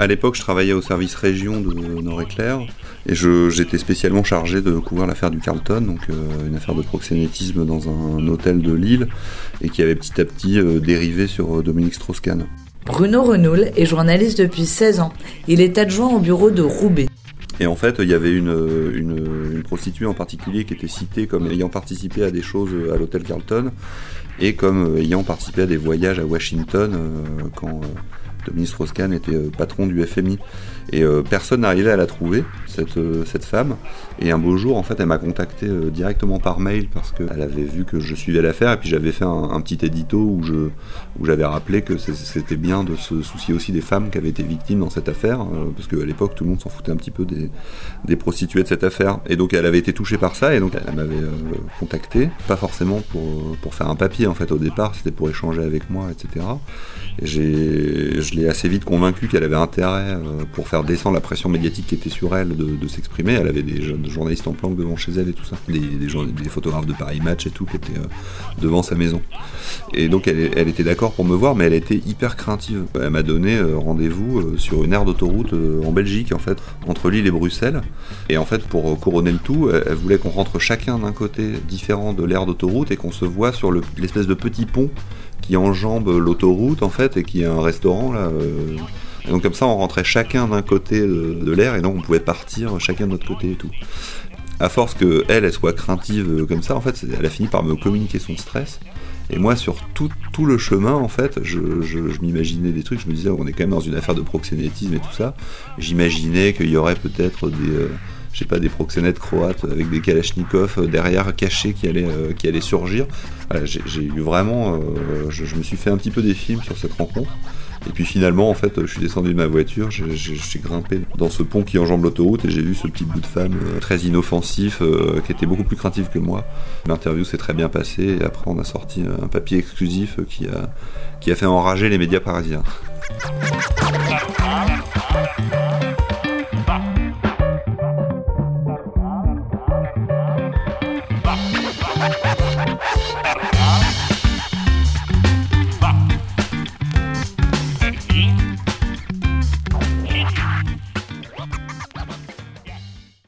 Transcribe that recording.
À l'époque, je travaillais au service région de Nord-Éclair et j'étais spécialement chargé de couvrir l'affaire du Carlton, donc euh, une affaire de proxénétisme dans un, hôtel de Lille et qui avait petit à petit euh, dérivé sur euh, Dominique Strauss-Kahn. Bruno Renoul est journaliste depuis 16 ans. Il est adjoint au bureau de Roubaix. Et en fait, il y avait une, une, prostituée en particulier qui était citée comme ayant participé à des choses à l'hôtel Carlton et comme ayant participé à des voyages à Washington quand Dominique Strauss-Kahn était euh, patron du FMI. Et euh, personne n'arrivait à la trouver, cette, euh, cette femme. Et un beau jour, en fait, elle m'a contacté directement par mail parce qu'elle avait vu que je suivais l'affaire. Et puis j'avais fait un, petit édito où je où j'avais rappelé que c'était bien de se soucier aussi des femmes qui avaient été victimes dans cette affaire. parce qu'à l'époque, tout le monde s'en foutait un petit peu des, des prostituées de cette affaire. Et donc elle avait été touchée par ça. Et donc elle m'avait contacté. Pas forcément pour, pour faire un papier, en fait, au départ. C'était pour échanger avec moi, etc. Et j'ai je l'ai assez vite convaincu qu'elle avait intérêt, euh, pour faire descendre la pression médiatique qui était sur elle, de, s'exprimer. Elle avait des jeunes journalistes en planque devant chez elle et tout ça, des, photographes de Paris Match et tout qui étaient euh, devant sa maison. Et donc elle, elle était d'accord pour me voir, mais elle était hyper craintive. Elle m'a donné euh, rendez-vous sur une aire d'autoroute en Belgique, en fait, entre Lille et Bruxelles. Et en fait, pour couronner le tout, elle, voulait qu'on rentre chacun d'un côté différent de l'aire d'autoroute et qu'on se voit sur l'espèce de petit pont qui enjambe l'autoroute en fait et qui est un restaurant là. Euh. Et donc comme ça on rentrait chacun d'un côté de, l'air et donc on pouvait partir chacun de notre côté et tout. À force que elle, elle soit craintive euh, comme ça, en fait, elle a fini par me communiquer son stress. Et moi, sur tout, tout le chemin, en fait, je, m'imaginais des trucs. Je me disais, on est quand même dans une affaire de proxénétisme et tout ça. J'imaginais qu'il y aurait peut-être des, euh, je sais pas, des proxénètes croates avec des kalachnikovs derrière cachés qui allaient, qui allaient surgir. j'ai eu vraiment, je, je, me suis fait un petit peu des films sur cette rencontre. Et puis finalement, en fait, je suis descendu de ma voiture, j'ai grimpé dans ce pont qui enjambe l'autoroute et j'ai vu ce petit bout de femme euh, très inoffensif, euh, qui était beaucoup plus craintif que moi. L'interview s'est très bien passée et après on a sorti un papier exclusif qui a, qui a fait enrager les médias parisiens.